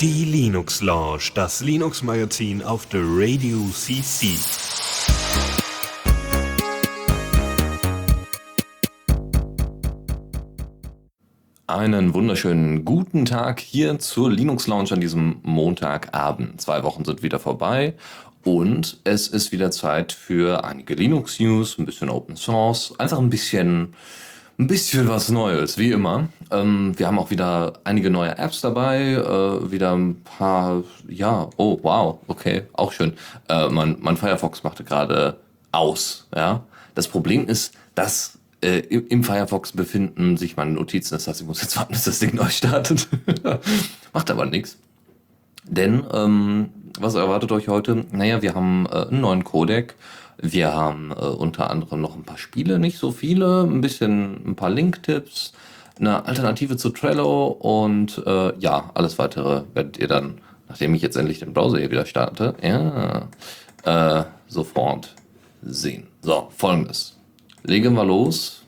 Die Linux Lounge, das Linux Magazin auf der Radio CC. Einen wunderschönen guten Tag hier zur Linux Lounge an diesem Montagabend. Zwei Wochen sind wieder vorbei und es ist wieder Zeit für einige Linux News, ein bisschen Open Source, einfach ein bisschen, ein bisschen was Neues, wie immer. Ähm, wir haben auch wieder einige neue Apps dabei, äh, wieder ein paar, ja, oh wow, okay, auch schön. Äh, mein, mein Firefox machte gerade aus, ja. Das Problem ist, dass äh, im Firefox befinden sich meine Notizen. Das heißt, ich muss jetzt warten, bis das Ding neu startet. Macht aber nichts. Denn, ähm, was erwartet euch heute? Naja, wir haben äh, einen neuen Codec. Wir haben äh, unter anderem noch ein paar Spiele, nicht so viele, ein bisschen, ein paar Link-Tipps, eine Alternative zu Trello und äh, ja, alles weitere werdet ihr dann, nachdem ich jetzt endlich den Browser hier wieder starte, ja, äh, sofort sehen. So, folgendes legen wir los,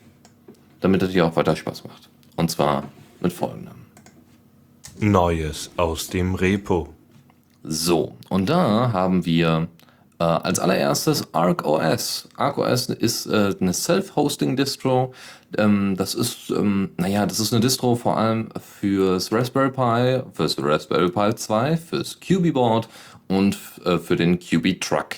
damit es dir auch weiter Spaß macht. Und zwar mit folgendem. Neues aus dem Repo. So, und da haben wir äh, als allererstes ArcOS. ArcOS ist äh, eine Self-Hosting-Distro. Ähm, das ist, ähm, naja, das ist eine Distro vor allem fürs Raspberry Pi, fürs Raspberry Pi 2, fürs QB Board und äh, für den QB Truck.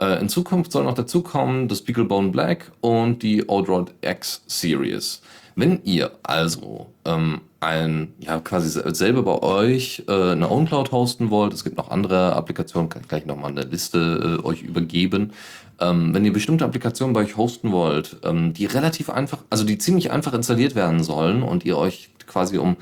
Äh, in Zukunft soll noch dazukommen das Beaglebone Black und die Odrod X Series. Wenn ihr also ähm, ein, ja, quasi selber bei euch äh, eine OwnCloud hosten wollt, es gibt noch andere Applikationen, kann ich gleich nochmal eine Liste äh, euch übergeben. Ähm, wenn ihr bestimmte Applikationen bei euch hosten wollt, ähm, die relativ einfach, also die ziemlich einfach installiert werden sollen und ihr euch quasi um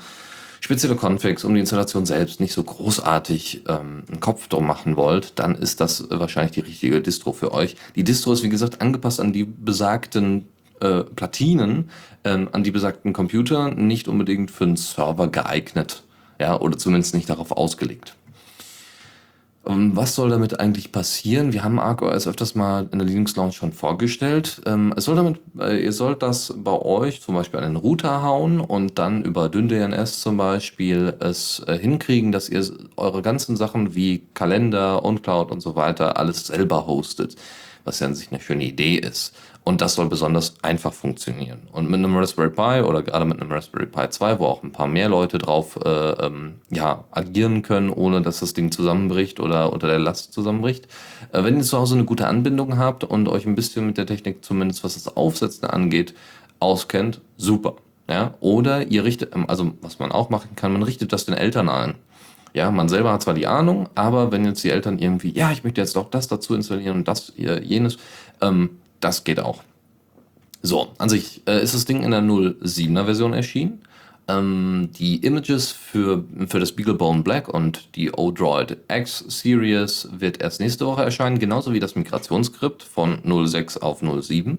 spezielle Configs, um die Installation selbst nicht so großartig ähm, einen Kopf drum machen wollt, dann ist das wahrscheinlich die richtige Distro für euch. Die Distro ist, wie gesagt, angepasst an die besagten äh, Platinen, ähm, an die besagten Computer, nicht unbedingt für einen Server geeignet. Ja, oder zumindest nicht darauf ausgelegt. Ähm, was soll damit eigentlich passieren? Wir haben ArcOS öfters mal in der Linux Launch schon vorgestellt. Ähm, es soll damit, äh, ihr sollt das bei euch zum Beispiel an den Router hauen und dann über DynDNS zum Beispiel es äh, hinkriegen, dass ihr eure ganzen Sachen wie Kalender, OnCloud und so weiter alles selber hostet, was ja an sich eine schöne Idee ist. Und das soll besonders einfach funktionieren. Und mit einem Raspberry Pi oder gerade mit einem Raspberry Pi 2, wo auch ein paar mehr Leute drauf äh, ähm, ja, agieren können, ohne dass das Ding zusammenbricht oder unter der Last zusammenbricht. Äh, wenn ihr zu Hause eine gute Anbindung habt und euch ein bisschen mit der Technik, zumindest was das Aufsetzen angeht, auskennt, super. Ja? Oder ihr richtet, ähm, also was man auch machen kann, man richtet das den Eltern ein. Ja, man selber hat zwar die Ahnung, aber wenn jetzt die Eltern irgendwie, ja, ich möchte jetzt doch das dazu installieren und das, jenes, ähm, das geht auch. So, an sich äh, ist das Ding in der 07er Version erschienen. Ähm, die Images für, für das Beaglebone Black und die Odroid X Series wird erst nächste Woche erscheinen, genauso wie das Migrationsskript von 06 auf 07.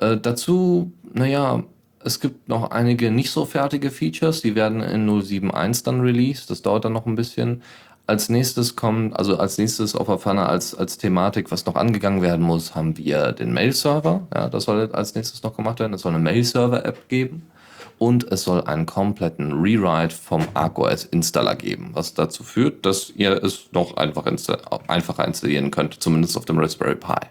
Äh, dazu, naja, es gibt noch einige nicht so fertige Features, die werden in 07.1 dann released. Das dauert dann noch ein bisschen. Als nächstes kommt, also als nächstes auf Pfanne als, als Thematik, was noch angegangen werden muss, haben wir den Mail-Server. Ja, das soll als nächstes noch gemacht werden. Es soll eine Mail-Server-App geben. Und es soll einen kompletten Rewrite vom ArcOS-Installer geben, was dazu führt, dass ihr es noch einfach insta einfacher installieren könnt, zumindest auf dem Raspberry Pi.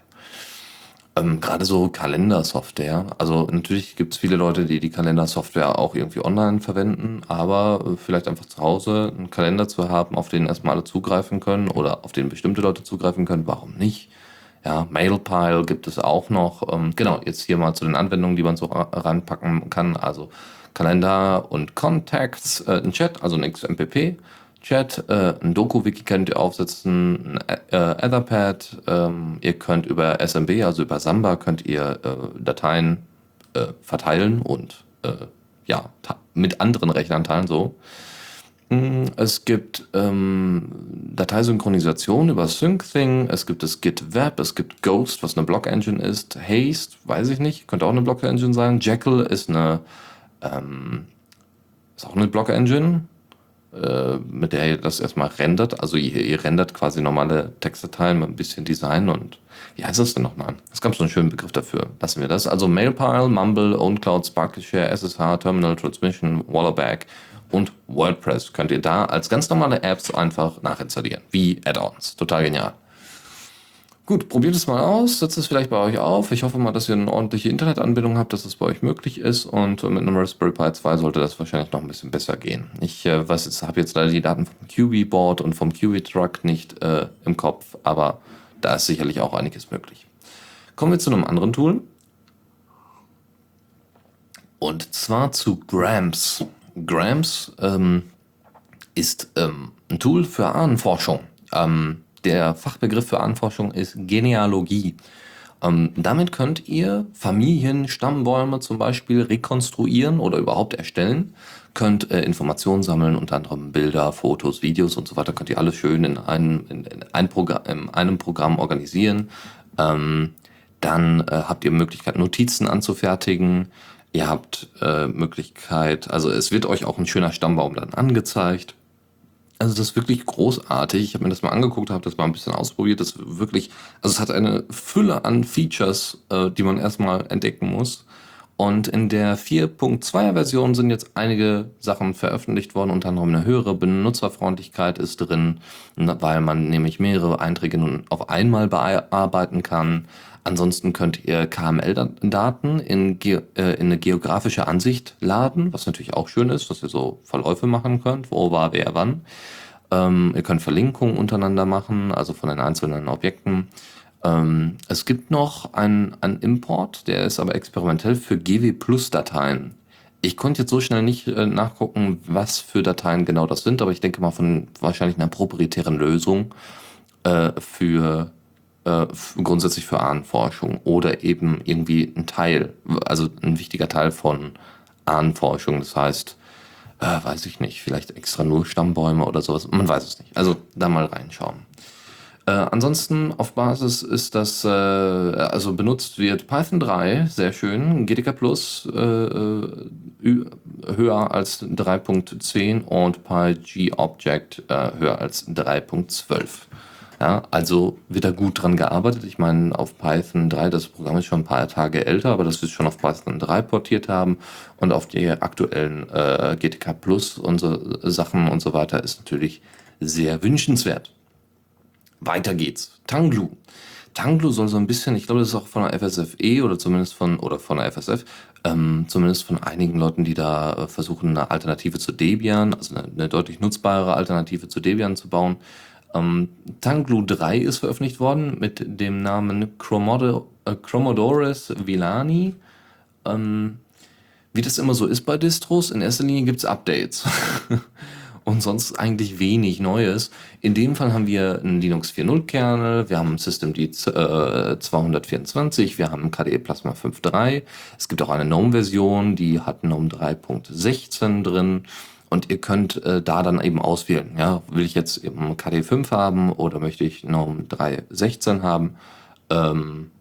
Ähm, Gerade so Kalendersoftware. Also natürlich gibt es viele Leute, die die Kalendersoftware auch irgendwie online verwenden, aber äh, vielleicht einfach zu Hause einen Kalender zu haben, auf den erstmal alle zugreifen können oder auf den bestimmte Leute zugreifen können, warum nicht? Ja, Mailpile gibt es auch noch. Ähm, genau, jetzt hier mal zu den Anwendungen, die man so reinpacken kann. Also Kalender und Contacts, äh, ein Chat, also ein XMPP Chat, äh, ein Doku-Wiki könnt ihr aufsetzen, ein äh, Etherpad, ähm, ihr könnt über SMB, also über Samba, könnt ihr äh, Dateien äh, verteilen und äh, ja, mit anderen Rechnern teilen, so. Mm, es gibt ähm, Dateisynchronisation über SyncThing, es gibt das Git Web, es gibt Ghost, was eine Block-Engine ist, Haste, weiß ich nicht, könnte auch eine Block-Engine sein, Jekyll ist eine, ähm, ist auch eine Block-Engine, mit der ihr das erstmal rendert. Also ihr, ihr rendert quasi normale Textdateien mit ein bisschen Design und wie heißt das denn nochmal? Es gab so einen schönen Begriff dafür. Lassen wir das. Also Mailpile, Mumble, OwnCloud, Sparkle SSH, Terminal Transmission, Wallerback und WordPress könnt ihr da als ganz normale Apps einfach nachinstallieren. Wie Add-ons. Total genial. Gut, probiert es mal aus, setzt es vielleicht bei euch auf. Ich hoffe mal, dass ihr eine ordentliche Internetanbindung habt, dass es bei euch möglich ist und mit einem Raspberry Pi 2 sollte das wahrscheinlich noch ein bisschen besser gehen. Ich äh, habe jetzt leider die Daten vom QB Board und vom QB Truck nicht äh, im Kopf, aber da ist sicherlich auch einiges möglich. Kommen wir zu einem anderen Tool. Und zwar zu Grams. Grams ähm, ist ähm, ein Tool für Ahnenforschung. Ähm, der Fachbegriff für Ahnenforschung ist Genealogie. Ähm, damit könnt ihr Familienstammbäume zum Beispiel rekonstruieren oder überhaupt erstellen, könnt äh, Informationen sammeln, unter anderem Bilder, Fotos, Videos und so weiter, könnt ihr alles schön in einem, in, in ein Programm, in einem Programm organisieren. Ähm, dann äh, habt ihr Möglichkeit, Notizen anzufertigen. Ihr habt äh, Möglichkeit, also es wird euch auch ein schöner Stammbaum dann angezeigt. Also das ist wirklich großartig. Ich habe mir das mal angeguckt, habe das mal ein bisschen ausprobiert. Das wirklich, also es hat eine Fülle an Features, äh, die man erstmal entdecken muss. Und in der 4.2er Version sind jetzt einige Sachen veröffentlicht worden, unter anderem eine höhere Benutzerfreundlichkeit ist drin, weil man nämlich mehrere Einträge nun auf einmal bearbeiten kann. Ansonsten könnt ihr KML-Daten in, äh, in eine geografische Ansicht laden, was natürlich auch schön ist, dass ihr so Verläufe machen könnt, wo war wer wann. Ähm, ihr könnt Verlinkungen untereinander machen, also von den einzelnen Objekten. Ähm, es gibt noch einen, einen Import, der ist aber experimentell für GW Plus Dateien. Ich konnte jetzt so schnell nicht äh, nachgucken, was für Dateien genau das sind, aber ich denke mal von wahrscheinlich einer proprietären Lösung äh, für äh, grundsätzlich für Ahnenforschung oder eben irgendwie ein Teil, also ein wichtiger Teil von Ahnenforschung. Das heißt, äh, weiß ich nicht, vielleicht extra nur Stammbäume oder sowas. Man weiß es nicht. Also da mal reinschauen. Äh, ansonsten auf Basis ist das, äh, also benutzt wird Python 3, sehr schön, GTK Plus äh, äh höher als 3.10 und PyGObject äh, höher als 3.12. Ja, also wird da gut dran gearbeitet. Ich meine, auf Python 3, das Programm ist schon ein paar Tage älter, aber dass wir es schon auf Python 3 portiert haben und auf die aktuellen äh, GTK Plus und so Sachen und so weiter ist natürlich sehr wünschenswert. Weiter geht's. Tanglu. Tanglu soll so ein bisschen, ich glaube, das ist auch von der FSFE oder zumindest von, oder von der FSF, ähm, zumindest von einigen Leuten, die da äh, versuchen, eine Alternative zu Debian, also eine, eine deutlich nutzbare Alternative zu Debian zu bauen, ähm, Tanglu 3 ist veröffentlicht worden mit dem Namen äh, Chromodores Villani. Ähm, wie das immer so ist bei Distros, in erster Linie gibt es Updates. Und sonst eigentlich wenig Neues. In dem Fall haben wir einen Linux 4.0 Kernel, wir haben Systemd äh, 224, wir haben KDE Plasma 5.3. Es gibt auch eine GNOME-Version, die hat GNOME 3.16 drin. Und ihr könnt äh, da dann eben auswählen, ja, will ich jetzt eben KD5 haben oder möchte ich GNOME 3.16 haben. Ähm,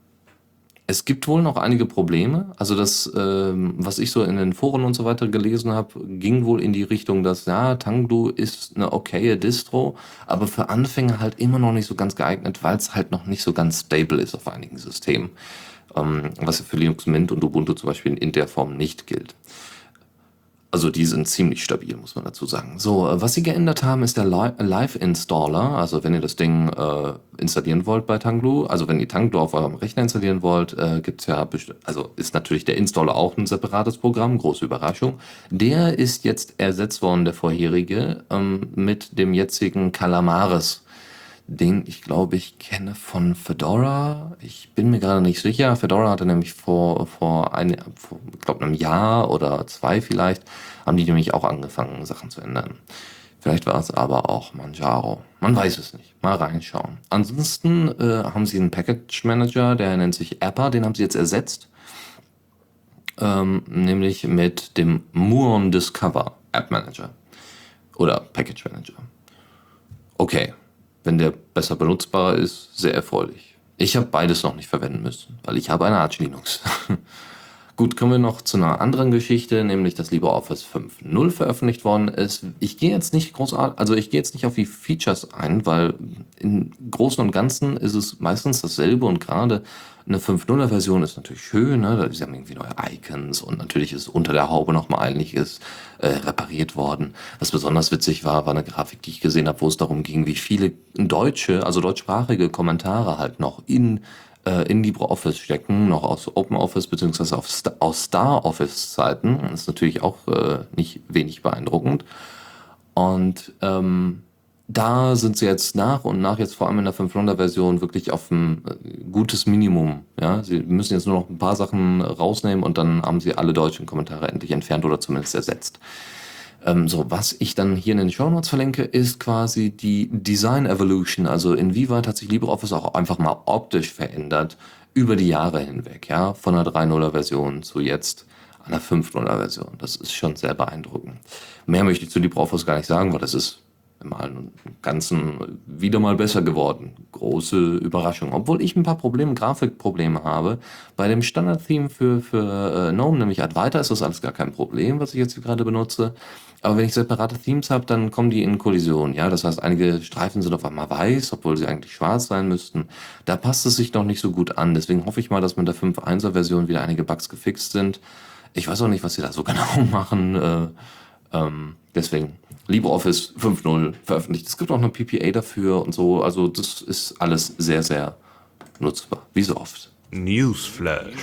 es gibt wohl noch einige Probleme. Also das, ähm, was ich so in den Foren und so weiter gelesen habe, ging wohl in die Richtung, dass ja, Tangdu ist eine okaye Distro, aber für Anfänger halt immer noch nicht so ganz geeignet, weil es halt noch nicht so ganz stable ist auf einigen Systemen. Ähm, was für Linux Mint und Ubuntu zum Beispiel in der Form nicht gilt. Also die sind ziemlich stabil, muss man dazu sagen. So, äh, was sie geändert haben, ist der Live-Installer. Also wenn ihr das Ding äh, installieren wollt bei Tanglu, also wenn ihr Tanglu auf eurem Rechner installieren wollt, äh, gibt's ja, also ist natürlich der Installer auch ein separates Programm, große Überraschung. Der ist jetzt ersetzt worden, der vorherige, ähm, mit dem jetzigen Calamares den ich glaube ich kenne von Fedora. Ich bin mir gerade nicht sicher. Fedora hatte nämlich vor, vor, ein, vor ich einem Jahr oder zwei vielleicht, haben die nämlich auch angefangen, Sachen zu ändern. Vielleicht war es aber auch Manjaro. Man weiß es nicht. Mal reinschauen. Ansonsten äh, haben sie einen Package Manager, der nennt sich Appa, den haben sie jetzt ersetzt. Ähm, nämlich mit dem Muon Discover App Manager. Oder Package Manager. Okay, wenn der besser benutzbar ist, sehr erfreulich. Ich habe beides noch nicht verwenden müssen, weil ich habe eine Arch Linux. Gut, kommen wir noch zu einer anderen Geschichte, nämlich dass LibreOffice 5.0 veröffentlicht worden ist. Ich gehe jetzt nicht großartig, also ich gehe jetzt nicht auf die Features ein, weil im Großen und Ganzen ist es meistens dasselbe und gerade eine 5.0er Version ist natürlich schön, ne? Sie haben irgendwie neue Icons und natürlich ist unter der Haube nochmal einiges äh, repariert worden. Was besonders witzig war, war eine Grafik, die ich gesehen habe, wo es darum ging, wie viele deutsche, also deutschsprachige Kommentare halt noch in in LibreOffice stecken, noch aus OpenOffice beziehungsweise aus StarOffice-Zeiten. Das ist natürlich auch äh, nicht wenig beeindruckend. Und ähm, da sind sie jetzt nach und nach, jetzt vor allem in der 500er-Version, wirklich auf ein äh, gutes Minimum. Ja? Sie müssen jetzt nur noch ein paar Sachen rausnehmen und dann haben sie alle deutschen Kommentare endlich entfernt oder zumindest ersetzt. Ähm, so, was ich dann hier in den Show Notes verlinke, ist quasi die Design Evolution. Also inwieweit hat sich LibreOffice auch einfach mal optisch verändert über die Jahre hinweg, ja, von der 3.0er Version zu jetzt einer 5.0er Version. Das ist schon sehr beeindruckend. Mehr möchte ich zu LibreOffice gar nicht sagen, weil das ist im Ganzen wieder mal besser geworden. Große Überraschung. Obwohl ich ein paar Probleme, Grafikprobleme habe. Bei dem Standard-Theme für, für äh, GNOME, nämlich Advaita, ist das alles gar kein Problem, was ich jetzt hier gerade benutze. Aber wenn ich separate Themes habe, dann kommen die in Kollision. Ja, das heißt, einige Streifen sind auf einmal weiß, obwohl sie eigentlich schwarz sein müssten. Da passt es sich noch nicht so gut an. Deswegen hoffe ich mal, dass mit der 5.1er Version wieder einige Bugs gefixt sind. Ich weiß auch nicht, was sie da so genau machen. Äh, ähm, deswegen LibreOffice 5.0 veröffentlicht. Es gibt auch eine PPA dafür und so. Also das ist alles sehr, sehr nutzbar. Wie so oft. Newsflash.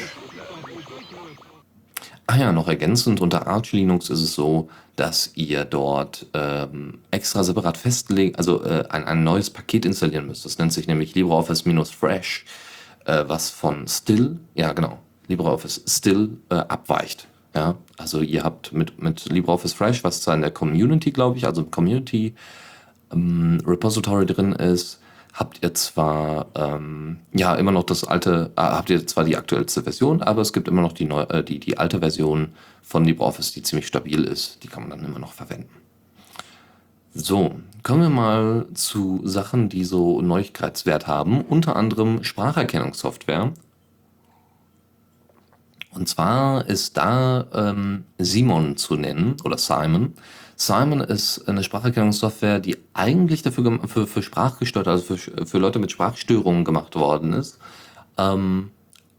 Ah ja, noch ergänzend, unter Arch Linux ist es so, dass ihr dort ähm, extra separat festlegen, also äh, ein, ein neues Paket installieren müsst. Das nennt sich nämlich LibreOffice-Fresh, äh, was von Still, ja genau, LibreOffice Still äh, abweicht. Ja, also ihr habt mit, mit LibreOffice Fresh, was zwar in der Community, glaube ich, also im Community ähm, Repository drin ist, habt ihr zwar ähm, ja immer noch das alte, äh, habt ihr zwar die aktuellste Version, aber es gibt immer noch die, neu, äh, die, die alte Version von LibreOffice, die ziemlich stabil ist. Die kann man dann immer noch verwenden. So, kommen wir mal zu Sachen, die so Neuigkeitswert haben. Unter anderem Spracherkennungssoftware und zwar ist da ähm, Simon zu nennen oder Simon. Simon ist eine Spracherkennungssoftware, die eigentlich dafür für, für Sprachgestörte, also für, für Leute mit Sprachstörungen gemacht worden ist. Ähm,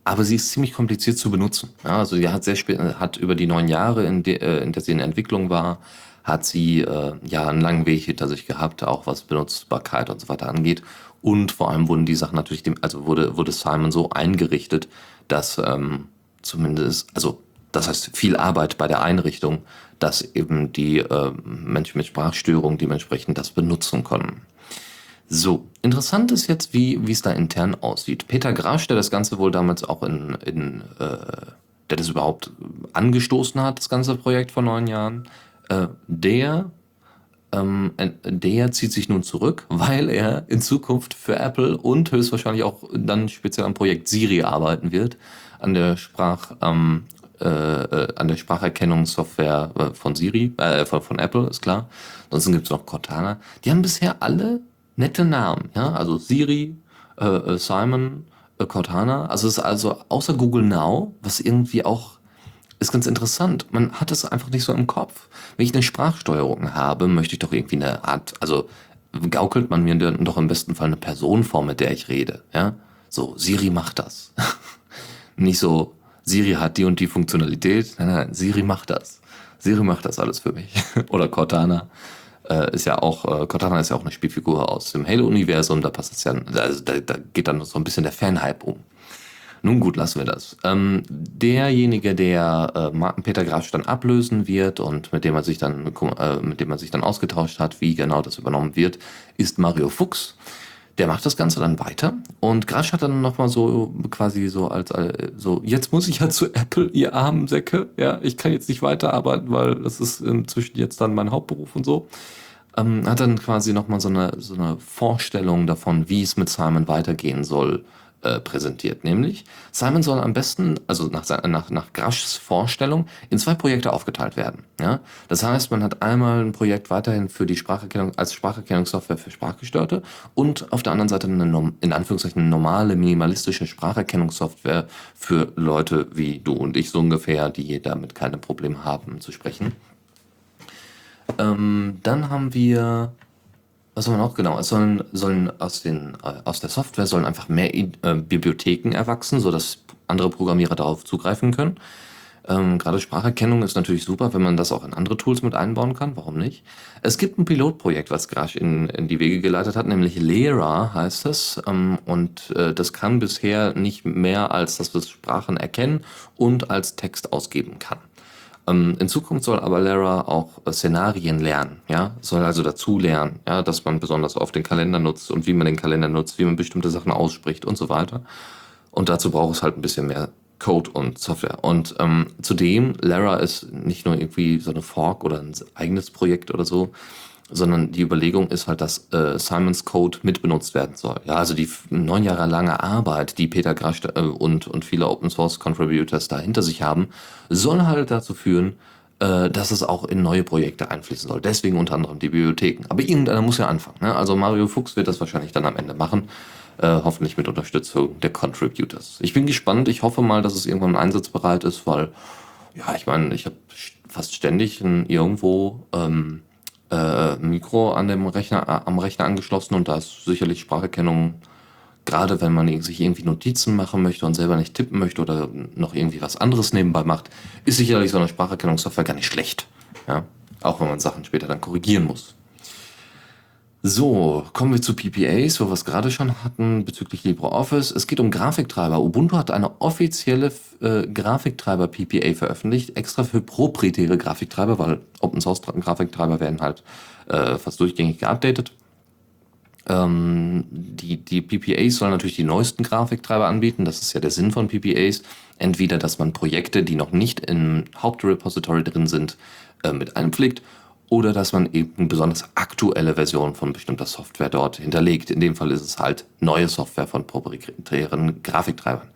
aber sie ist ziemlich kompliziert zu benutzen. Ja, also sie hat sehr spät, hat über die neun Jahre, in, de, äh, in der sie in Entwicklung war, hat sie äh, ja einen langen Weg hinter sich gehabt, auch was Benutzbarkeit und so weiter angeht. Und vor allem wurden die Sachen natürlich dem, also wurde, wurde Simon so eingerichtet, dass ähm, zumindest, also das heißt viel Arbeit bei der Einrichtung, dass eben die äh, Menschen mit Sprachstörungen dementsprechend das benutzen können. So, interessant ist jetzt, wie es da intern aussieht. Peter Grasch, der das Ganze wohl damals auch in, in äh, der das überhaupt angestoßen hat, das ganze Projekt vor neun Jahren, äh, der ähm, der zieht sich nun zurück, weil er in Zukunft für Apple und höchstwahrscheinlich auch dann speziell am Projekt Siri arbeiten wird an der Sprach, ähm, äh, äh, an der Spracherkennungssoftware äh, von Siri, äh, von, von Apple, ist klar. Ansonsten gibt es noch Cortana. Die haben bisher alle nette Namen, ja, also Siri, äh, äh Simon, äh, Cortana. Also es ist also außer Google Now, was irgendwie auch ist ganz interessant. Man hat es einfach nicht so im Kopf. Wenn ich eine Sprachsteuerung habe, möchte ich doch irgendwie eine Art, also gaukelt man mir doch im besten Fall eine Person vor, mit der ich rede, ja? So, Siri macht das. Nicht so, Siri hat die und die Funktionalität. Nein, nein, Siri macht das. Siri macht das alles für mich. Oder Cortana äh, ist ja auch, äh, Cortana ist ja auch eine Spielfigur aus dem Halo-Universum, da passt es ja, also da, da geht dann so ein bisschen der Fanhype um. Nun gut, lassen wir das. Ähm, derjenige, der äh, Peter Graf dann ablösen wird und mit dem man sich dann, äh, mit dem man sich dann ausgetauscht hat, wie genau das übernommen wird, ist Mario Fuchs. Der macht das Ganze dann weiter? Und Grasch hat dann nochmal so quasi so als äh, so, jetzt muss ich ja zu Apple, ihr armen Säcke, ja, ich kann jetzt nicht weiterarbeiten, weil das ist inzwischen jetzt dann mein Hauptberuf und so. Ähm, hat dann quasi nochmal so eine, so eine Vorstellung davon, wie es mit Simon weitergehen soll, äh, präsentiert. Nämlich, Simon soll am besten, also nach, nach, nach Graschs Vorstellung, in zwei Projekte aufgeteilt werden. Ja? Das heißt, man hat einmal ein Projekt weiterhin für die Spracherkennung als Spracherkennungssoftware für Sprachgestörte und auf der anderen Seite eine in Anführungszeichen normale, minimalistische Spracherkennungssoftware für Leute wie du und ich so ungefähr, die damit keine Probleme haben zu sprechen. Ähm, dann haben wir was soll man auch genau? Es sollen, sollen aus, den, äh, aus der Software sollen einfach mehr äh, Bibliotheken erwachsen, sodass andere Programmierer darauf zugreifen können. Ähm, gerade Spracherkennung ist natürlich super, wenn man das auch in andere Tools mit einbauen kann. Warum nicht? Es gibt ein Pilotprojekt, was Grasch in, in die Wege geleitet hat, nämlich Lera heißt es. Ähm, und äh, das kann bisher nicht mehr als, dass es Sprachen erkennen und als Text ausgeben kann. Ähm, in Zukunft soll aber Lara auch äh, Szenarien lernen, ja, soll also dazu lernen, ja, dass man besonders oft den Kalender nutzt und wie man den Kalender nutzt, wie man bestimmte Sachen ausspricht und so weiter. Und dazu braucht es halt ein bisschen mehr Code und Software. Und ähm, zudem, Lara ist nicht nur irgendwie so eine Fork oder ein eigenes Projekt oder so, sondern die Überlegung ist halt, dass äh, Simons Code mitbenutzt werden soll. Ja, also die neun Jahre lange Arbeit, die Peter Grasch äh, und, und viele Open Source Contributors da hinter sich haben, soll halt dazu führen, äh, dass es auch in neue Projekte einfließen soll. Deswegen unter anderem die Bibliotheken. Aber irgendeiner muss ja anfangen. Ne? Also Mario Fuchs wird das wahrscheinlich dann am Ende machen. Äh, hoffentlich mit Unterstützung der Contributors. Ich bin gespannt. Ich hoffe mal, dass es irgendwann einsatzbereit ist, weil, ja, ich meine, ich habe fast ständig irgendwo ähm, äh, Mikro an dem Rechner, äh, am Rechner angeschlossen und da ist sicherlich Spracherkennung, gerade wenn man sich irgendwie Notizen machen möchte und selber nicht tippen möchte oder noch irgendwie was anderes nebenbei macht, ist sicherlich so eine Spracherkennungssoftware gar nicht schlecht. Ja? Auch wenn man Sachen später dann korrigieren muss. So, kommen wir zu PPAs, wo wir es gerade schon hatten bezüglich LibreOffice. Es geht um Grafiktreiber. Ubuntu hat eine offizielle äh, Grafiktreiber-PPA veröffentlicht, extra für proprietäre Grafiktreiber, weil Open-Source-Grafiktreiber werden halt äh, fast durchgängig geupdatet. Ähm, die, die PPAs sollen natürlich die neuesten Grafiktreiber anbieten. Das ist ja der Sinn von PPAs. Entweder, dass man Projekte, die noch nicht im Hauptrepository drin sind, äh, mit einpflegt oder dass man eben besonders aktuelle Version von bestimmter Software dort hinterlegt. In dem Fall ist es halt neue Software von proprietären Grafiktreibern.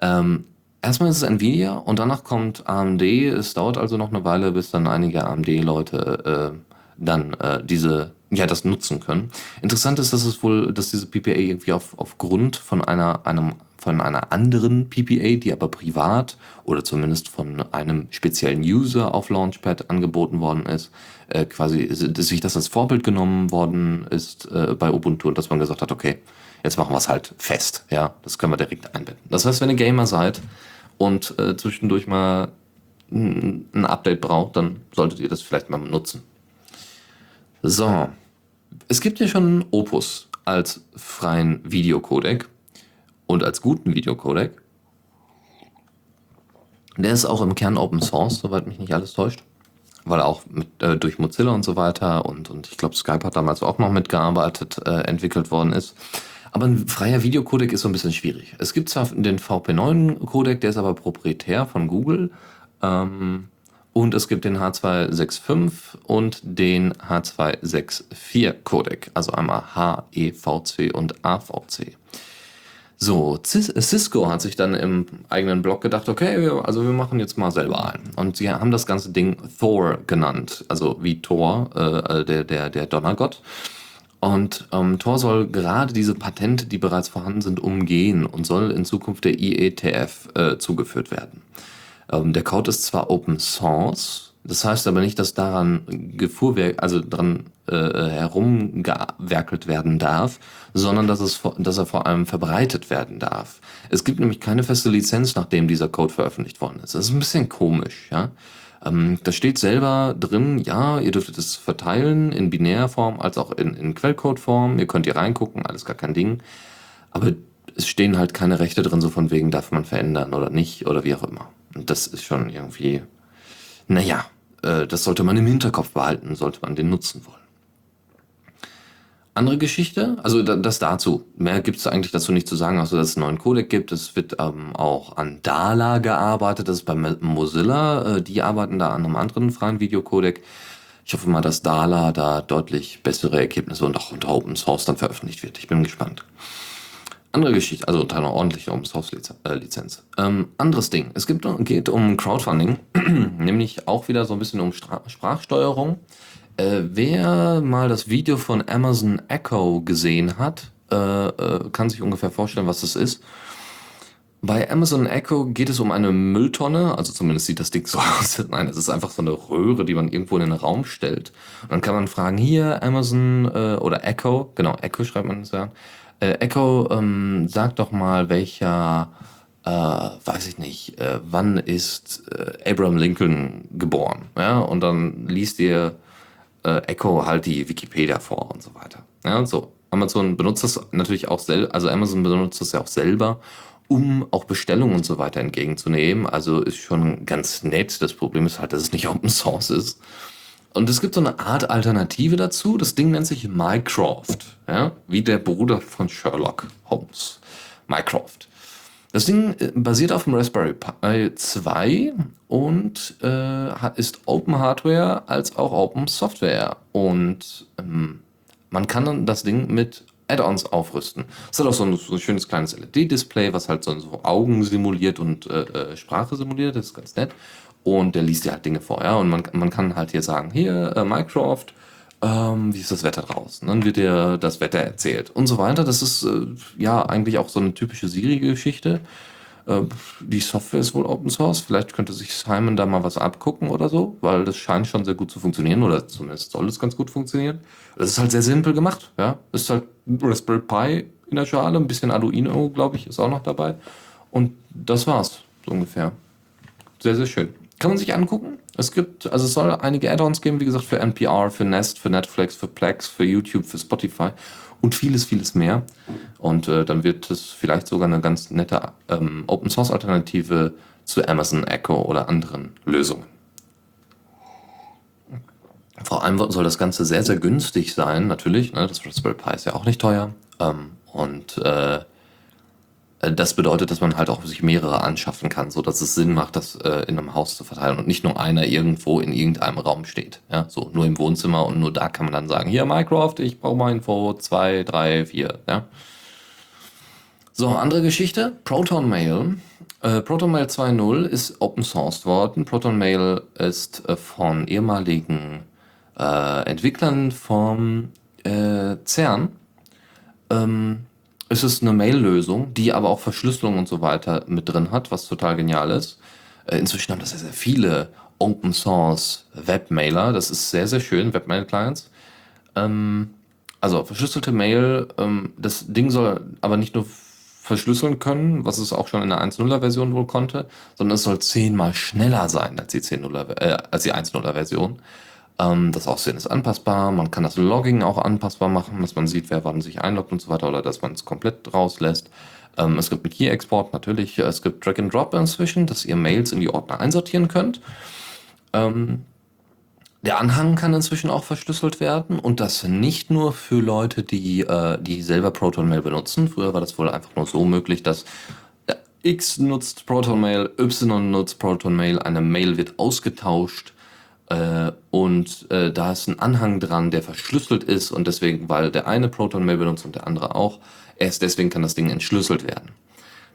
Ähm, erstmal ist es Nvidia und danach kommt AMD. Es dauert also noch eine Weile, bis dann einige AMD-Leute äh, dann äh, diese ja das nutzen können. Interessant ist, dass es wohl, dass diese PPA irgendwie auf, aufgrund von einer einem von einer anderen PPA, die aber privat oder zumindest von einem speziellen User auf Launchpad angeboten worden ist, äh, quasi dass sich das als Vorbild genommen worden ist äh, bei Ubuntu und dass man gesagt hat, okay, jetzt machen wir es halt fest, ja, das können wir direkt einbinden. Das heißt, wenn ihr Gamer seid und äh, zwischendurch mal ein Update braucht, dann solltet ihr das vielleicht mal nutzen. So, es gibt ja schon Opus als freien Videocodec und als guten Videocodec. Der ist auch im Kern Open Source, soweit mich nicht alles täuscht. Weil auch mit, äh, durch Mozilla und so weiter und, und ich glaube Skype hat damals auch noch mitgearbeitet, äh, entwickelt worden ist. Aber ein freier Videocodec ist so ein bisschen schwierig. Es gibt zwar den VP9-Codec, der ist aber proprietär von Google. Ähm, und es gibt den H265 und den H264 Codec, also einmal HEVC und AVC. So, Cisco hat sich dann im eigenen Blog gedacht, okay, also wir machen jetzt mal selber einen. Und sie haben das ganze Ding Thor genannt, also wie Thor, äh, der, der, der Donnergott. Und ähm, Tor soll gerade diese Patente, die bereits vorhanden sind, umgehen und soll in Zukunft der IETF äh, zugeführt werden. Ähm, der Code ist zwar Open Source, das heißt aber nicht, dass daran Gefuhrwerk, also dran äh, herumgewerkelt werden darf, sondern dass, es, dass er vor allem verbreitet werden darf. Es gibt nämlich keine feste Lizenz, nachdem dieser Code veröffentlicht worden ist. Das ist ein bisschen komisch, ja. Ähm, da steht selber drin, ja, ihr dürftet es verteilen in Binärform als auch in, in Quellcodeform. Ihr könnt hier reingucken, alles gar kein Ding. Aber es stehen halt keine Rechte drin, so von wegen darf man verändern oder nicht oder wie auch immer. Und das ist schon irgendwie, naja, äh, das sollte man im Hinterkopf behalten, sollte man den nutzen wollen. Andere Geschichte, also das dazu. Mehr gibt es eigentlich dazu nicht zu sagen, außer dass es einen neuen Codec gibt. Es wird ähm, auch an Dala gearbeitet, das ist bei Mozilla. Äh, die arbeiten da an einem anderen freien Videocodec. Ich hoffe mal, dass Dala da deutlich bessere Ergebnisse und auch unter Open Source dann veröffentlicht wird. Ich bin gespannt. Andere Geschichte, also unter einer ordentlichen Open Source äh, Lizenz. Ähm, anderes Ding. Es gibt, geht um Crowdfunding, nämlich auch wieder so ein bisschen um Stra Sprachsteuerung. Äh, wer mal das Video von Amazon Echo gesehen hat, äh, äh, kann sich ungefähr vorstellen, was das ist. Bei Amazon Echo geht es um eine Mülltonne, also zumindest sieht das Ding so aus. Nein, es ist einfach so eine Röhre, die man irgendwo in den Raum stellt. Und dann kann man fragen, hier Amazon äh, oder Echo, genau, Echo schreibt man es ja. Äh, Echo, ähm, sag doch mal, welcher, äh, weiß ich nicht, äh, wann ist äh, Abraham Lincoln geboren? Ja, und dann liest ihr äh, Echo halt die Wikipedia vor und so weiter. Ja, so. Amazon benutzt das natürlich auch selber, also Amazon benutzt das ja auch selber um auch Bestellungen und so weiter entgegenzunehmen. Also ist schon ganz nett. Das Problem ist halt, dass es nicht Open Source ist. Und es gibt so eine Art Alternative dazu. Das Ding nennt sich Mycroft, ja? wie der Bruder von Sherlock Holmes. Mycroft. Das Ding äh, basiert auf dem Raspberry Pi 2 und äh, ist Open Hardware als auch Open Software. Und ähm, man kann dann das Ding mit Add-ons aufrüsten. Es hat auch so ein, so ein schönes kleines LED-Display, was halt so, so, Augen simuliert und äh, äh, Sprache simuliert. Das ist ganz nett. Und der liest dir halt Dinge vor. Ja? Und man, man kann halt hier sagen, hier, äh, Minecraft, ähm, wie ist das Wetter draußen? Dann wird dir das Wetter erzählt und so weiter. Das ist äh, ja eigentlich auch so eine typische Siri-Geschichte. Äh, die Software ist wohl Open Source. Vielleicht könnte sich Simon da mal was abgucken oder so, weil das scheint schon sehr gut zu funktionieren oder zumindest soll es ganz gut funktionieren. Das ist halt sehr simpel gemacht. Ja, das ist halt Raspberry Pi in der Schale, ein bisschen Arduino, glaube ich, ist auch noch dabei. Und das war's, so ungefähr. Sehr, sehr schön. Kann man sich angucken. Es gibt, also es soll einige Add-ons geben, wie gesagt, für NPR, für Nest, für Netflix, für Plex, für YouTube, für Spotify und vieles, vieles mehr. Und äh, dann wird es vielleicht sogar eine ganz nette ähm, Open Source Alternative zu Amazon Echo oder anderen Lösungen. Vor allem soll das Ganze sehr, sehr günstig sein, natürlich. Ne? Das Raspberry Pi ist ja auch nicht teuer. Ähm, und äh, das bedeutet, dass man halt auch sich mehrere anschaffen kann, so dass es Sinn macht, das äh, in einem Haus zu verteilen und nicht nur einer irgendwo in irgendeinem Raum steht. Ja, so nur im Wohnzimmer und nur da kann man dann sagen, hier Minecraft, ich brauche mal Info 2, 3, 4. Ja. So, andere Geschichte, Proton Mail. Äh, Proton Mail 2.0 ist open sourced worden. Proton Mail ist äh, von ehemaligen äh, Entwicklern vom äh, CERN ähm, es ist eine Mail-Lösung, die aber auch Verschlüsselung und so weiter mit drin hat, was total genial ist. Äh, inzwischen haben das sehr, sehr viele Open Source Webmailer. Das ist sehr, sehr schön, Webmail-Clients. Ähm, also verschlüsselte Mail, ähm, das Ding soll aber nicht nur verschlüsseln können, was es auch schon in der 1.0er Version wohl konnte, sondern es soll zehnmal schneller sein als die 10.0er, äh, als die 1.0er Version. Ähm, das Aussehen ist anpassbar. Man kann das Logging auch anpassbar machen, dass man sieht, wer wann sich einloggt und so weiter oder dass man es komplett rauslässt. Ähm, es gibt einen Key-Export natürlich. Es gibt Drag and Drop inzwischen, dass ihr Mails in die Ordner einsortieren könnt. Ähm, der Anhang kann inzwischen auch verschlüsselt werden und das nicht nur für Leute, die, äh, die selber Proton Mail benutzen. Früher war das wohl einfach nur so möglich, dass X nutzt Proton Mail, Y nutzt Proton Mail, eine Mail wird ausgetauscht äh, und äh, da ist ein Anhang dran, der verschlüsselt ist und deswegen, weil der eine Proton Mail benutzt und der andere auch, erst deswegen kann das Ding entschlüsselt werden.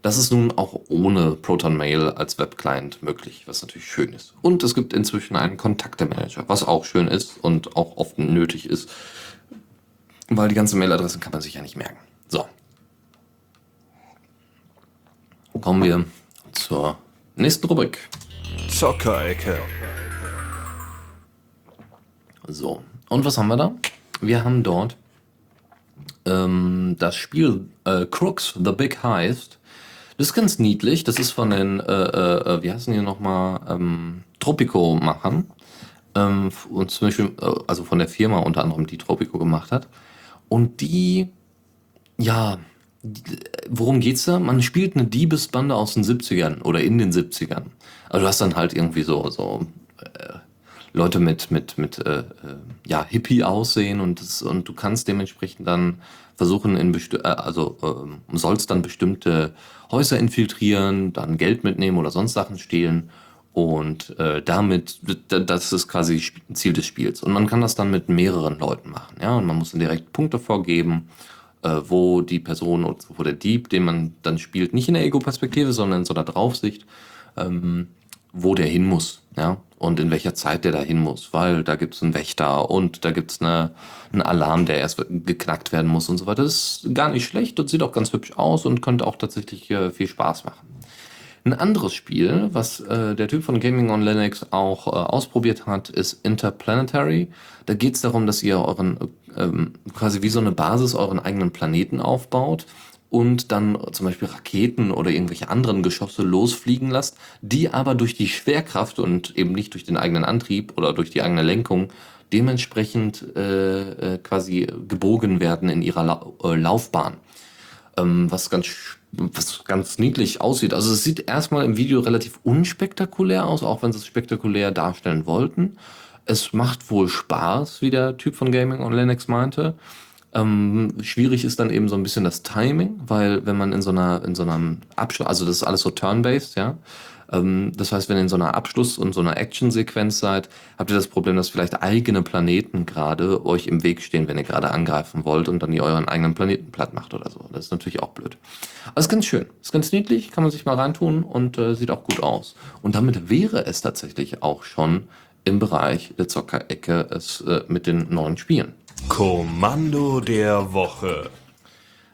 Das ist nun auch ohne Proton Mail als Webclient möglich, was natürlich schön ist. Und es gibt inzwischen einen Kontakte-Manager, was auch schön ist und auch oft nötig ist, weil die ganzen Mailadressen kann man sich ja nicht merken. So. Kommen wir zur nächsten Rubrik. Zockerecke. So, und was haben wir da? Wir haben dort ähm, das Spiel äh, Crooks, The Big Heist. Das ist ganz niedlich. Das ist von den, äh, äh, wie heißen die nochmal, ähm, Tropico-Machern. Ähm, und zum Beispiel, äh, also von der Firma unter anderem, die Tropico gemacht hat. Und die, ja, worum geht's da? Man spielt eine Diebesbande aus den 70ern oder in den 70ern. Also du hast dann halt irgendwie so, so äh, Leute mit, mit, mit äh, äh, ja, Hippie aussehen und, das, und du kannst dementsprechend dann versuchen, in äh, also äh, sollst dann bestimmte Häuser infiltrieren, dann Geld mitnehmen oder sonst Sachen stehlen und äh, damit, das ist quasi Ziel des Spiels. Und man kann das dann mit mehreren Leuten machen, ja, und man muss dann direkt Punkte vorgeben äh, wo die Person oder wo der Dieb, den man dann spielt, nicht in der Ego-Perspektive, sondern in so einer Draufsicht, ähm, wo der hin muss, ja, und in welcher Zeit der da hin muss, weil da gibt es einen Wächter und da gibt es eine, einen Alarm, der erst geknackt werden muss und so weiter. Das ist gar nicht schlecht und sieht auch ganz hübsch aus und könnte auch tatsächlich äh, viel Spaß machen. Ein anderes Spiel, was äh, der Typ von Gaming on Linux auch äh, ausprobiert hat, ist Interplanetary. Da geht es darum, dass ihr euren ähm, quasi wie so eine Basis euren eigenen Planeten aufbaut und dann zum Beispiel Raketen oder irgendwelche anderen Geschosse losfliegen lasst, die aber durch die Schwerkraft und eben nicht durch den eigenen Antrieb oder durch die eigene Lenkung dementsprechend äh, äh, quasi gebogen werden in ihrer La äh, Laufbahn. Ähm, was ganz was ganz niedlich aussieht. Also es sieht erstmal im Video relativ unspektakulär aus, auch wenn sie es spektakulär darstellen wollten. Es macht wohl Spaß, wie der Typ von Gaming on Linux meinte. Ähm, schwierig ist dann eben so ein bisschen das Timing, weil wenn man in so einer, in so einem Abschluss, also das ist alles so turn-based, ja. Ähm, das heißt, wenn ihr in so einer Abschluss- und so einer Action-Sequenz seid, habt ihr das Problem, dass vielleicht eigene Planeten gerade euch im Weg stehen, wenn ihr gerade angreifen wollt und dann ihr euren eigenen Planeten platt macht oder so. Das ist natürlich auch blöd. Aber ist ganz schön. Ist ganz niedlich, kann man sich mal reintun und äh, sieht auch gut aus. Und damit wäre es tatsächlich auch schon im Bereich der Zockerecke es äh, mit den neuen Spielen. Kommando der Woche.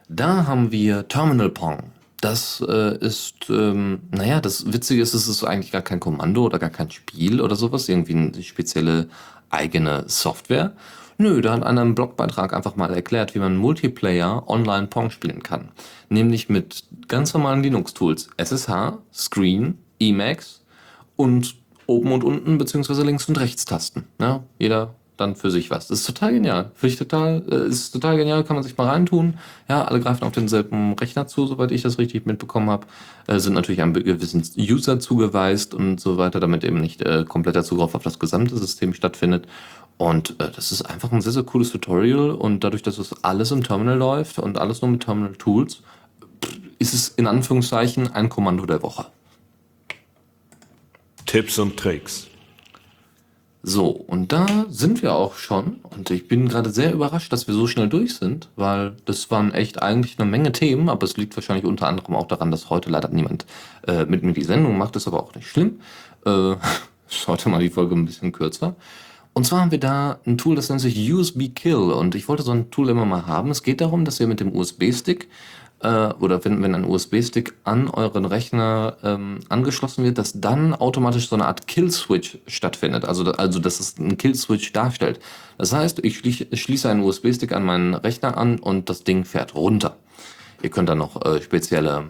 Da haben wir Terminal Pong. Das äh, ist, ähm, naja, das Witzige ist, es ist eigentlich gar kein Kommando oder gar kein Spiel oder sowas, irgendwie eine spezielle eigene Software. Nö, da hat einer im Blogbeitrag einfach mal erklärt, wie man Multiplayer online Pong spielen kann. Nämlich mit ganz normalen Linux-Tools. SSH, Screen, Emacs und oben und unten beziehungsweise links und rechts Tasten. Ja, jeder dann für sich was. Das ist total genial. Finde ich total, äh, ist total genial, kann man sich mal reintun. Ja, alle greifen auf denselben Rechner zu, soweit ich das richtig mitbekommen habe. Äh, sind natürlich einem gewissen User zugeweist und so weiter, damit eben nicht äh, kompletter Zugriff auf das gesamte System stattfindet. Und äh, das ist einfach ein sehr, sehr cooles Tutorial und dadurch, dass es alles im Terminal läuft und alles nur mit Terminal Tools, ist es in Anführungszeichen ein Kommando der Woche. Tipps und Tricks. So, und da sind wir auch schon. Und ich bin gerade sehr überrascht, dass wir so schnell durch sind, weil das waren echt eigentlich eine Menge Themen, aber es liegt wahrscheinlich unter anderem auch daran, dass heute leider niemand äh, mit mir die Sendung macht, ist aber auch nicht schlimm. Äh, heute mal die Folge ein bisschen kürzer. Und zwar haben wir da ein Tool, das nennt sich USB Kill. Und ich wollte so ein Tool immer mal haben. Es geht darum, dass ihr mit dem USB-Stick äh, oder wenn, wenn ein USB-Stick an euren Rechner ähm, angeschlossen wird, dass dann automatisch so eine Art Kill-Switch stattfindet. Also, also dass es einen Kill-Switch darstellt. Das heißt, ich schließe einen USB-Stick an meinen Rechner an und das Ding fährt runter. Ihr könnt dann noch äh, spezielle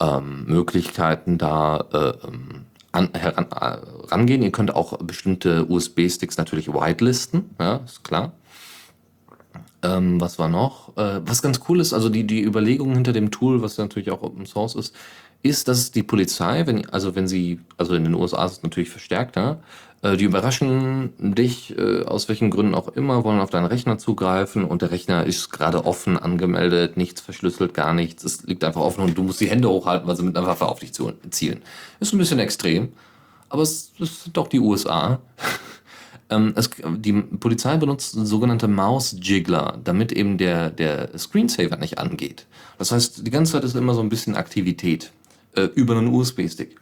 ähm, Möglichkeiten da äh, ähm, an, heran, äh, rangehen. Ihr könnt auch bestimmte USB-Sticks natürlich whitelisten, ja, ist klar. Ähm, was war noch? Äh, was ganz cool ist, also die, die Überlegung hinter dem Tool, was natürlich auch Open Source ist, ist, dass die Polizei, wenn, also wenn sie, also in den USA ist es natürlich verstärkter, äh, die überraschen dich, äh, aus welchen Gründen auch immer, wollen auf deinen Rechner zugreifen und der Rechner ist gerade offen angemeldet, nichts verschlüsselt, gar nichts, es liegt einfach offen und du musst die Hände hochhalten, weil sie mit einer Waffe auf dich zielen. Ist ein bisschen extrem, aber es, es sind doch die USA. Ähm, es, die Polizei benutzt sogenannte Maus-Jiggler, damit eben der, der Screensaver nicht angeht. Das heißt, die ganze Zeit ist immer so ein bisschen Aktivität äh, über einen USB-Stick.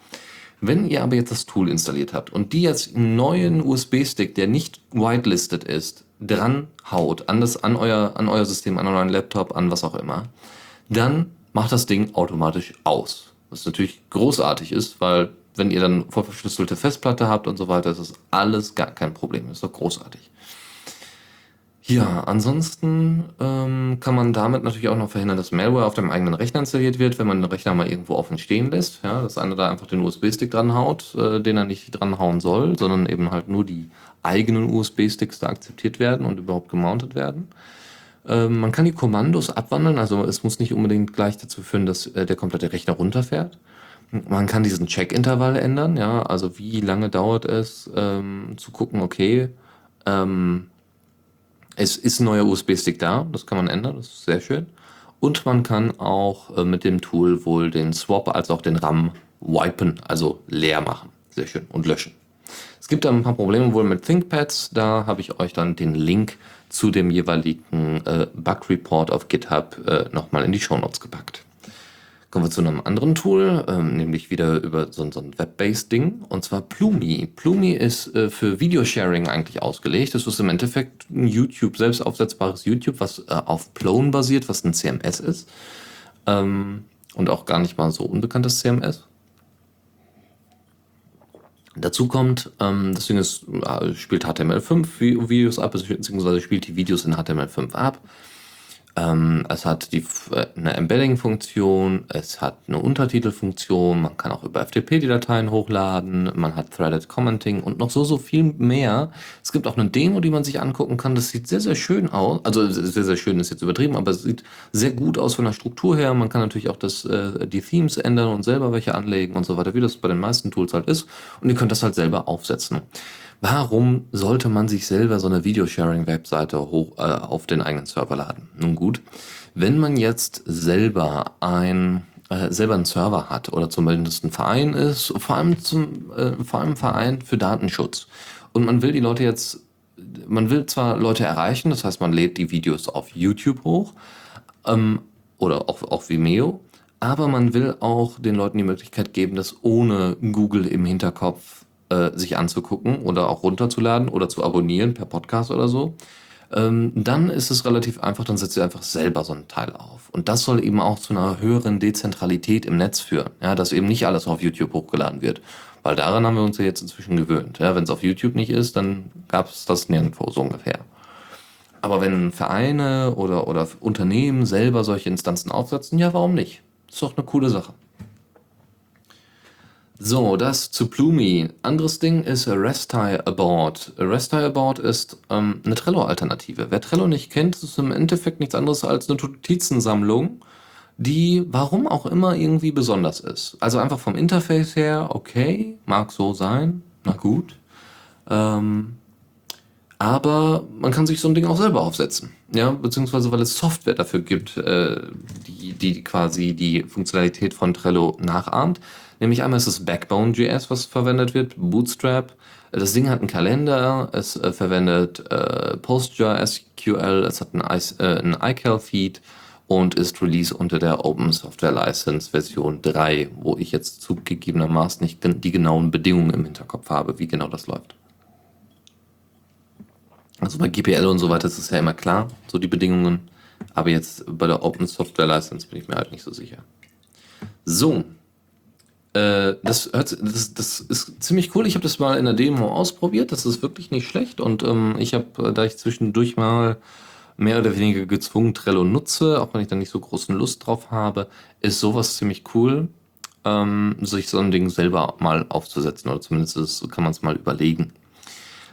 Wenn ihr aber jetzt das Tool installiert habt und die jetzt einen neuen USB-Stick, der nicht whitelisted ist, dran haut an, das, an, euer, an euer System, an euren Laptop, an was auch immer, dann macht das Ding automatisch aus. Was natürlich großartig ist, weil wenn ihr dann vorverschlüsselte Festplatte habt und so weiter, ist das alles gar kein Problem. Ist doch großartig. Ja, ansonsten ähm, kann man damit natürlich auch noch verhindern, dass Malware auf dem eigenen Rechner installiert wird, wenn man den Rechner mal irgendwo offen stehen lässt. Ja, dass einer da einfach den USB-Stick dranhaut, äh, den er nicht dranhauen soll, sondern eben halt nur die eigenen USB-Sticks da akzeptiert werden und überhaupt gemountet werden. Ähm, man kann die Kommandos abwandeln, also es muss nicht unbedingt gleich dazu führen, dass äh, der komplette Rechner runterfährt. Man kann diesen Check-Intervall ändern, ja, also wie lange dauert es, ähm, zu gucken, okay, ähm, es ist ein neuer USB-Stick da, das kann man ändern, das ist sehr schön. Und man kann auch äh, mit dem Tool wohl den Swap als auch den RAM wipen, also leer machen. Sehr schön. Und löschen. Es gibt da ein paar Probleme wohl mit ThinkPads. Da habe ich euch dann den Link zu dem jeweiligen äh, Bug Report auf GitHub äh, nochmal in die Show Notes gepackt. Kommen wir zu einem anderen Tool, ähm, nämlich wieder über so, so ein Web-based Ding, und zwar Plumi. Plumi ist äh, für Videosharing eigentlich ausgelegt. Das ist im Endeffekt ein YouTube, selbst aufsetzbares YouTube, was äh, auf Plone basiert, was ein CMS ist. Ähm, und auch gar nicht mal so unbekanntes CMS. Dazu kommt, ähm, das Ding ist, äh, spielt HTML5 Videos ab, beziehungsweise spielt die Videos in HTML5 ab. Ähm, es hat die, äh, eine Embedding-Funktion, es hat eine Untertitelfunktion, man kann auch über FTP die Dateien hochladen, man hat Threaded Commenting und noch so, so viel mehr. Es gibt auch eine Demo, die man sich angucken kann. Das sieht sehr, sehr schön aus. Also sehr, sehr schön ist jetzt übertrieben, aber es sieht sehr gut aus von der Struktur her. Man kann natürlich auch das, äh, die Themes ändern und selber welche anlegen und so weiter, wie das bei den meisten Tools halt ist. Und ihr könnt das halt selber aufsetzen. Warum sollte man sich selber so eine Videosharing-Webseite hoch äh, auf den eigenen Server laden? Nun gut, wenn man jetzt selber ein äh, selber einen Server hat oder zumindest ein Verein ist, vor allem zum äh, vor allem Verein für Datenschutz und man will die Leute jetzt man will zwar Leute erreichen, das heißt, man lädt die Videos auf YouTube hoch ähm, oder auch auf Vimeo, aber man will auch den Leuten die Möglichkeit geben, das ohne Google im Hinterkopf äh, sich anzugucken oder auch runterzuladen oder zu abonnieren per Podcast oder so, ähm, dann ist es relativ einfach, dann setzt ihr einfach selber so einen Teil auf. Und das soll eben auch zu einer höheren Dezentralität im Netz führen, ja, dass eben nicht alles auf YouTube hochgeladen wird. Weil daran haben wir uns ja jetzt inzwischen gewöhnt. Ja, wenn es auf YouTube nicht ist, dann gab es das nirgendwo so ungefähr. Aber wenn Vereine oder, oder Unternehmen selber solche Instanzen aufsetzen, ja, warum nicht? Ist doch eine coole Sache. So, das zu Plumi. Anderes Ding ist Resty About. Resty About ist ähm, eine Trello-Alternative. Wer Trello nicht kennt, ist im Endeffekt nichts anderes als eine Notizensammlung, die warum auch immer irgendwie besonders ist. Also einfach vom Interface her, okay, mag so sein, na gut. Ähm, aber man kann sich so ein Ding auch selber aufsetzen. Ja, beziehungsweise weil es Software dafür gibt, äh, die, die quasi die Funktionalität von Trello nachahmt. Nämlich einmal ist es Backbone.js, was verwendet wird, Bootstrap. Das Ding hat einen Kalender, es äh, verwendet äh, PostgreSQL, es hat einen, äh, iCal-Feed und ist Release unter der Open Software License Version 3, wo ich jetzt zugegebenermaßen nicht die genauen Bedingungen im Hinterkopf habe, wie genau das läuft. Also bei GPL und so weiter ist es ja immer klar, so die Bedingungen. Aber jetzt bei der Open Software License bin ich mir halt nicht so sicher. So, äh, das, hört, das, das ist ziemlich cool. Ich habe das mal in der Demo ausprobiert. Das ist wirklich nicht schlecht. Und ähm, ich habe, äh, da ich zwischendurch mal mehr oder weniger gezwungen Trello nutze, auch wenn ich da nicht so großen Lust drauf habe, ist sowas ziemlich cool, ähm, sich so ein Ding selber mal aufzusetzen. Oder zumindest kann man es mal überlegen.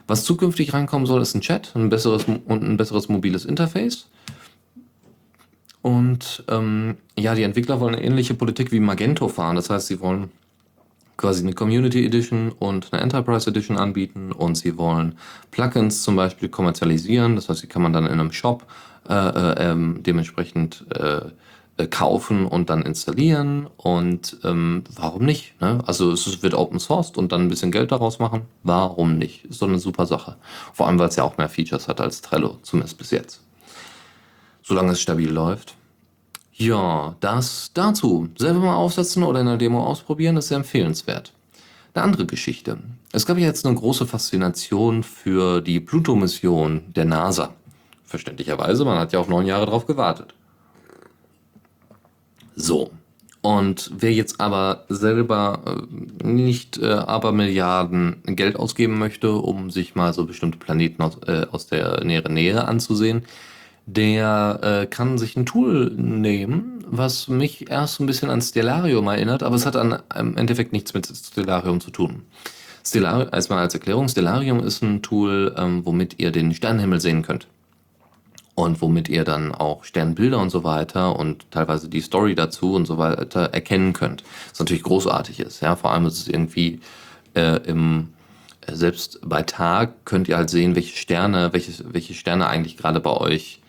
Was zukünftig reinkommen soll, ist ein Chat, ein besseres und ein besseres mobiles Interface. Und ähm, ja, die Entwickler wollen eine ähnliche Politik wie Magento fahren. Das heißt, sie wollen quasi eine Community Edition und eine Enterprise Edition anbieten und sie wollen Plugins zum Beispiel kommerzialisieren. Das heißt, die kann man dann in einem Shop äh, äh, ähm, dementsprechend äh, äh kaufen und dann installieren. Und ähm, warum nicht? Ne? Also es wird Open Sourced und dann ein bisschen Geld daraus machen. Warum nicht? Ist doch eine super Sache. Vor allem, weil es ja auch mehr Features hat als Trello, zumindest bis jetzt solange es stabil läuft. Ja, das dazu. Selber mal aufsetzen oder in der Demo ausprobieren, ist sehr empfehlenswert. Eine andere Geschichte. Es gab ja jetzt eine große Faszination für die Pluto-Mission der NASA. Verständlicherweise, man hat ja auch neun Jahre drauf gewartet. So. Und wer jetzt aber selber äh, nicht äh, aber Milliarden Geld ausgeben möchte, um sich mal so bestimmte Planeten aus, äh, aus der näheren Nähe anzusehen, der äh, kann sich ein Tool nehmen, was mich erst ein bisschen an Stellarium erinnert, aber es hat an, im Endeffekt nichts mit Stellarium zu tun. Stellarium, erstmal als Erklärung, Stellarium ist ein Tool, ähm, womit ihr den Sternenhimmel sehen könnt. Und womit ihr dann auch Sternbilder und so weiter und teilweise die Story dazu und so weiter erkennen könnt. Was natürlich großartig ist, ja. Vor allem ist es irgendwie äh, im äh, selbst bei Tag könnt ihr halt sehen, welche Sterne, welche, welche Sterne eigentlich gerade bei euch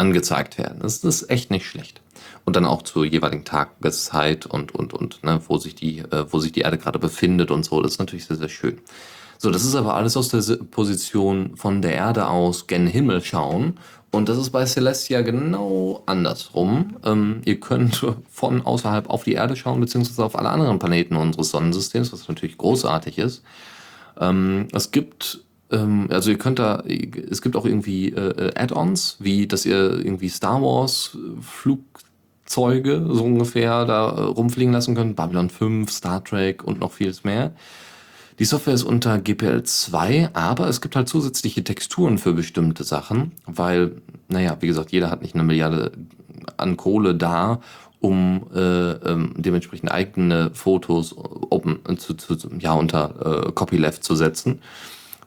angezeigt werden. Das, ist echt nicht schlecht. Und dann auch zur jeweiligen Tageszeit und, und, und, ne, wo sich die, äh, wo sich die Erde gerade befindet und so. Das ist natürlich sehr, sehr schön. So, das ist aber alles aus der Position von der Erde aus gen Himmel schauen. Und das ist bei Celestia genau andersrum. Ähm, ihr könnt von außerhalb auf die Erde schauen, beziehungsweise auf alle anderen Planeten unseres Sonnensystems, was natürlich großartig ist. Ähm, es gibt, also ihr könnt da, es gibt auch irgendwie äh, Add-ons, wie dass ihr irgendwie Star Wars Flugzeuge so ungefähr da äh, rumfliegen lassen könnt. Babylon 5, Star Trek und noch vieles mehr. Die Software ist unter GPL 2, aber es gibt halt zusätzliche Texturen für bestimmte Sachen, weil, naja, wie gesagt, jeder hat nicht eine Milliarde an Kohle da, um äh, ähm, dementsprechend eigene Fotos open, zu, zu, ja, unter äh, Copyleft zu setzen.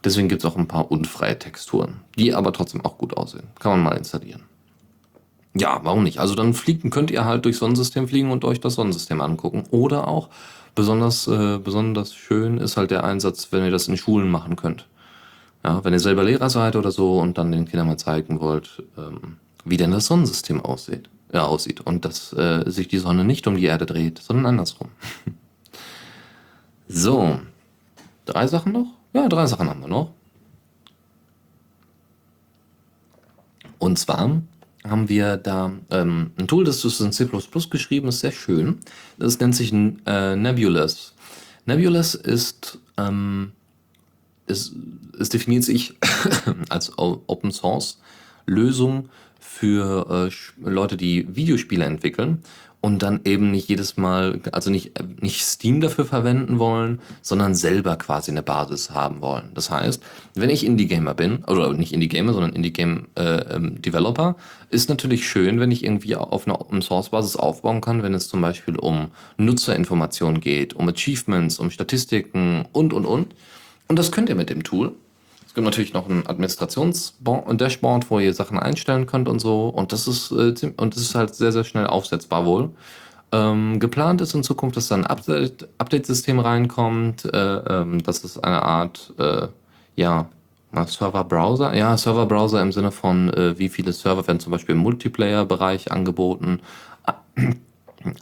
Deswegen gibt es auch ein paar unfreie Texturen, die aber trotzdem auch gut aussehen. Kann man mal installieren. Ja, warum nicht? Also dann fliegen könnt ihr halt durchs Sonnensystem fliegen und euch das Sonnensystem angucken. Oder auch Besonders, äh, besonders schön ist halt der Einsatz, wenn ihr das in Schulen machen könnt. Ja, wenn ihr selber Lehrer seid oder so und dann den Kindern mal zeigen wollt, ähm, wie denn das Sonnensystem aussieht, ja, aussieht und dass äh, sich die Sonne nicht um die Erde dreht, sondern andersrum. so, drei Sachen noch? Ja, drei Sachen haben wir noch. Und zwar haben wir da ähm, ein Tool, das ist in C++ geschrieben, ist sehr schön. Das nennt sich äh, Nebulous. Nebulous ist, ähm, ist, es definiert sich als Open Source Lösung für äh, Leute, die Videospiele entwickeln und dann eben nicht jedes Mal, also nicht, nicht Steam dafür verwenden wollen, sondern selber quasi eine Basis haben wollen. Das heißt, wenn ich Indie-Gamer bin, oder nicht Indie-Gamer, sondern Indie-Game-Developer, äh, ist natürlich schön, wenn ich irgendwie auf einer Open-Source-Basis aufbauen kann, wenn es zum Beispiel um Nutzerinformationen geht, um Achievements, um Statistiken und, und, und. Und das könnt ihr mit dem Tool. Es gibt natürlich noch ein Administrations-Dashboard, wo ihr Sachen einstellen könnt und so. Und das ist, äh, und das ist halt sehr, sehr schnell aufsetzbar wohl. Ähm, geplant ist in Zukunft, dass da ein Update-System reinkommt. Äh, ähm, das ist eine Art, äh, ja, Server-Browser. Ja, Server-Browser im Sinne von, äh, wie viele Server werden zum Beispiel im Multiplayer-Bereich angeboten.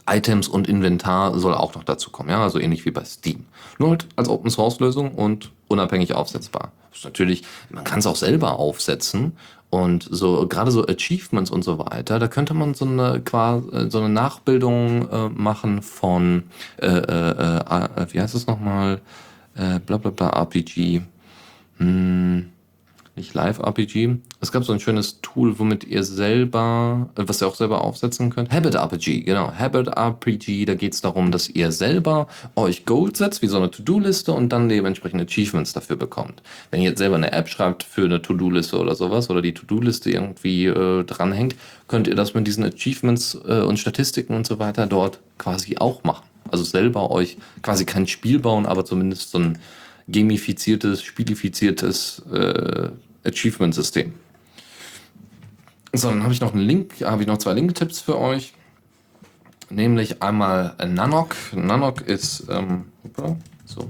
Items und Inventar soll auch noch dazu kommen, ja, also ähnlich wie bei Steam. Nur halt als Open Source Lösung und unabhängig aufsetzbar. Das natürlich, man kann es auch selber aufsetzen und so gerade so Achievements und so weiter, da könnte man so eine quasi so eine Nachbildung äh, machen von äh, äh, äh, wie heißt es nochmal? Äh, bla bla bla RPG. Hm nicht Live-RPG. Es gab so ein schönes Tool, womit ihr selber, äh, was ihr auch selber aufsetzen könnt. Habit RPG, genau. Habit RPG, da geht es darum, dass ihr selber euch Goals setzt, wie so eine To-Do-Liste und dann dementsprechend Achievements dafür bekommt. Wenn ihr jetzt selber eine App schreibt für eine To-Do-Liste oder sowas oder die To-Do-Liste irgendwie äh, dranhängt, könnt ihr das mit diesen Achievements äh, und Statistiken und so weiter dort quasi auch machen. Also selber euch quasi kein Spiel bauen, aber zumindest so ein gamifiziertes, spielifiziertes äh, Achievement-System. So, dann habe ich noch einen Link, habe ich noch zwei Link-Tipps für euch. Nämlich einmal Nanok. Nanok ist, ähm, so.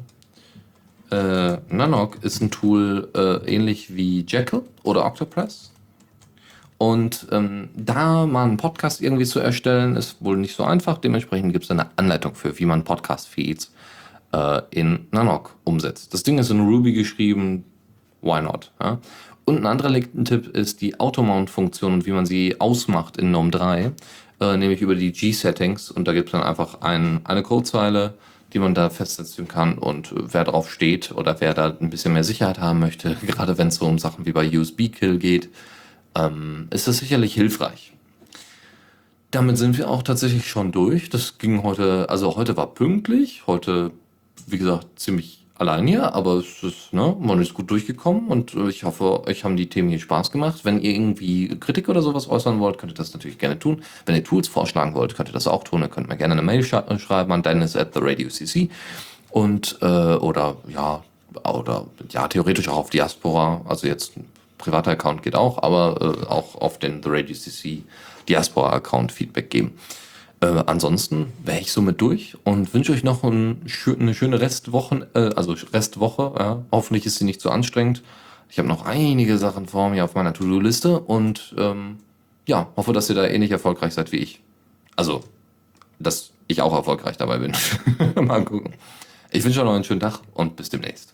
Äh, Nanok ist ein Tool äh, ähnlich wie Jekyll oder Octopress. Und ähm, da mal einen Podcast irgendwie zu erstellen, ist wohl nicht so einfach. Dementsprechend gibt es eine Anleitung für, wie man Podcast-Feeds äh, in Nanok umsetzt. Das Ding ist in Ruby geschrieben, why not? Ja? Und ein anderer Tipp ist die Automount-Funktion und wie man sie ausmacht in GNOME 3, äh, nämlich über die G-Settings. Und da gibt es dann einfach ein, eine Codezeile, die man da festsetzen kann und wer drauf steht oder wer da ein bisschen mehr Sicherheit haben möchte, gerade wenn es so um Sachen wie bei USB-Kill geht, ähm, ist das sicherlich hilfreich. Damit sind wir auch tatsächlich schon durch. Das ging heute, also heute war pünktlich, heute wie gesagt, ziemlich allein hier, aber es ist, ne, man ist gut durchgekommen und äh, ich hoffe, euch haben die Themen hier Spaß gemacht. Wenn ihr irgendwie Kritik oder sowas äußern wollt, könnt ihr das natürlich gerne tun. Wenn ihr Tools vorschlagen wollt, könnt ihr das auch tun. Ihr könnt mir gerne eine Mail sch äh, schreiben an dennis at the radio cc und, äh, oder, ja, oder, ja, theoretisch auch auf Diaspora, also jetzt ein privater Account geht auch, aber äh, auch auf den The Radio CC Diaspora Account Feedback geben. Äh, ansonsten wäre ich somit durch und wünsche euch noch ein, eine schöne Restwoche, äh, also Restwoche. Ja. Hoffentlich ist sie nicht zu anstrengend. Ich habe noch einige Sachen vor mir auf meiner To-Do-Liste und ähm, ja, hoffe, dass ihr da ähnlich erfolgreich seid wie ich. Also, dass ich auch erfolgreich dabei bin. Mal gucken. Ich wünsche euch noch einen schönen Tag und bis demnächst.